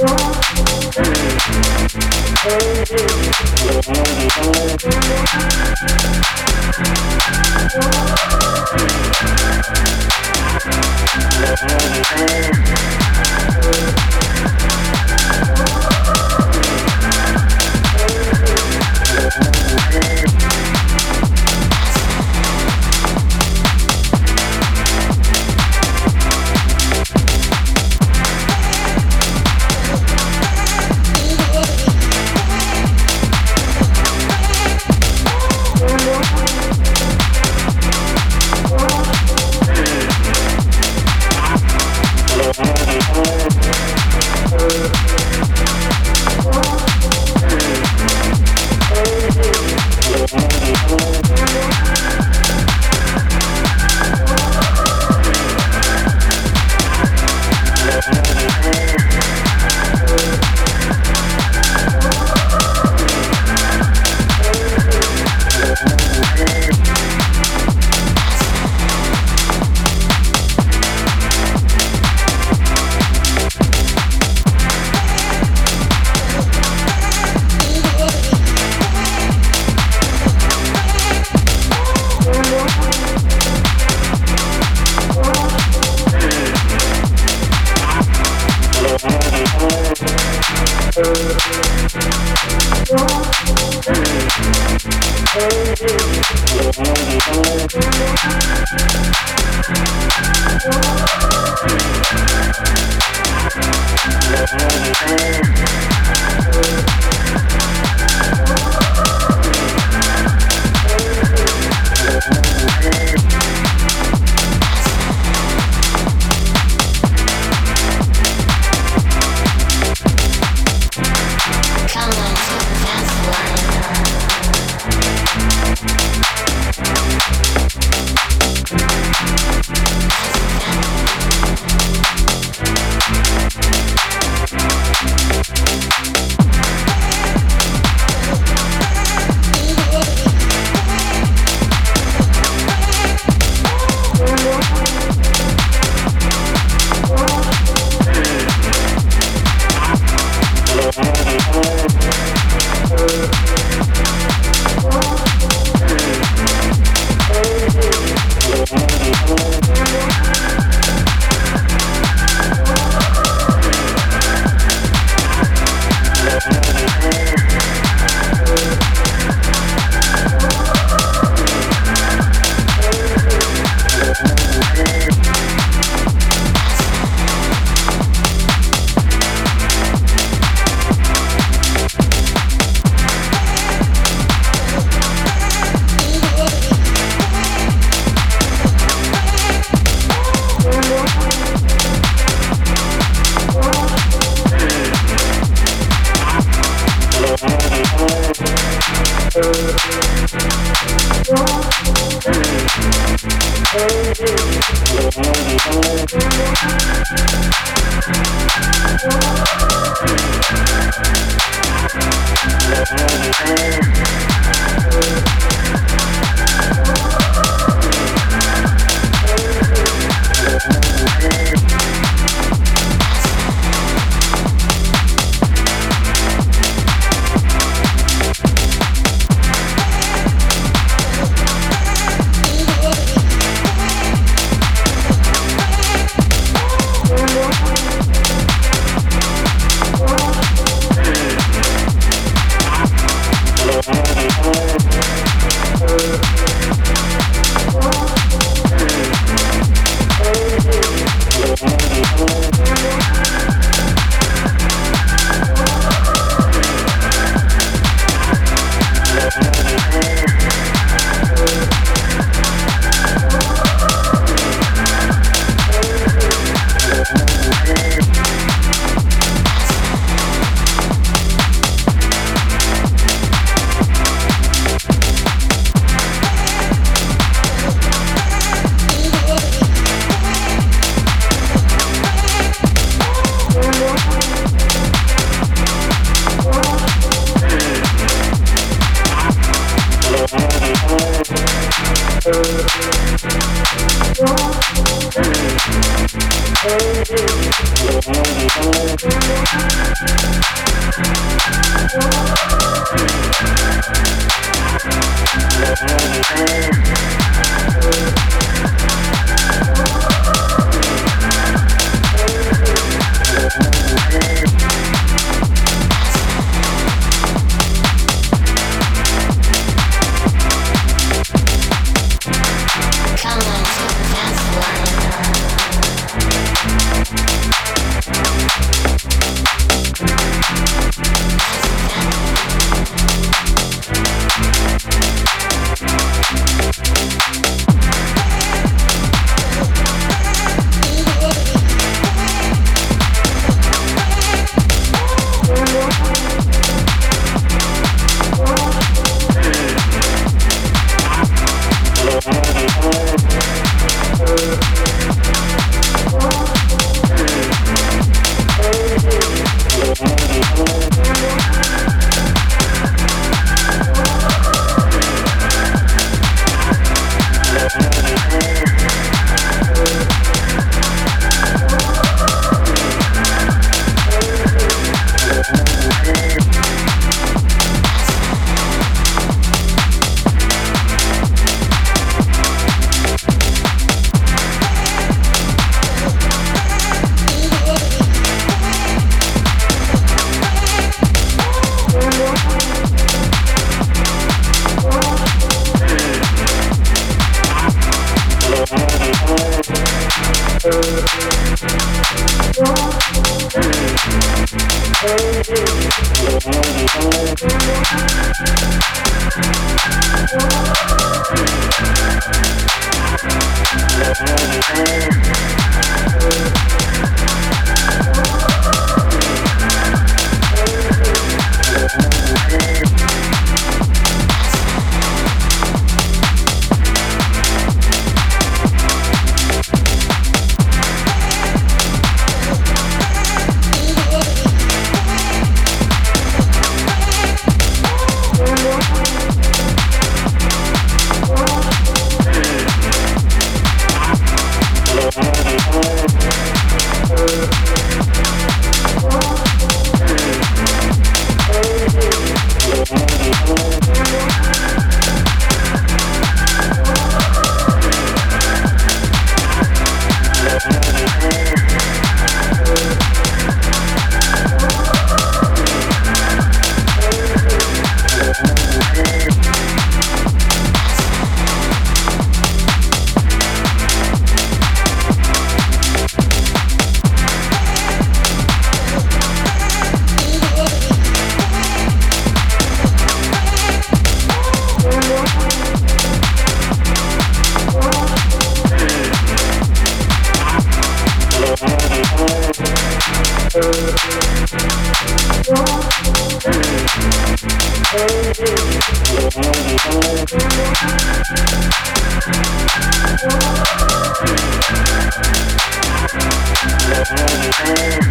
Thank Thank Thank Thank Yeah. Thank you.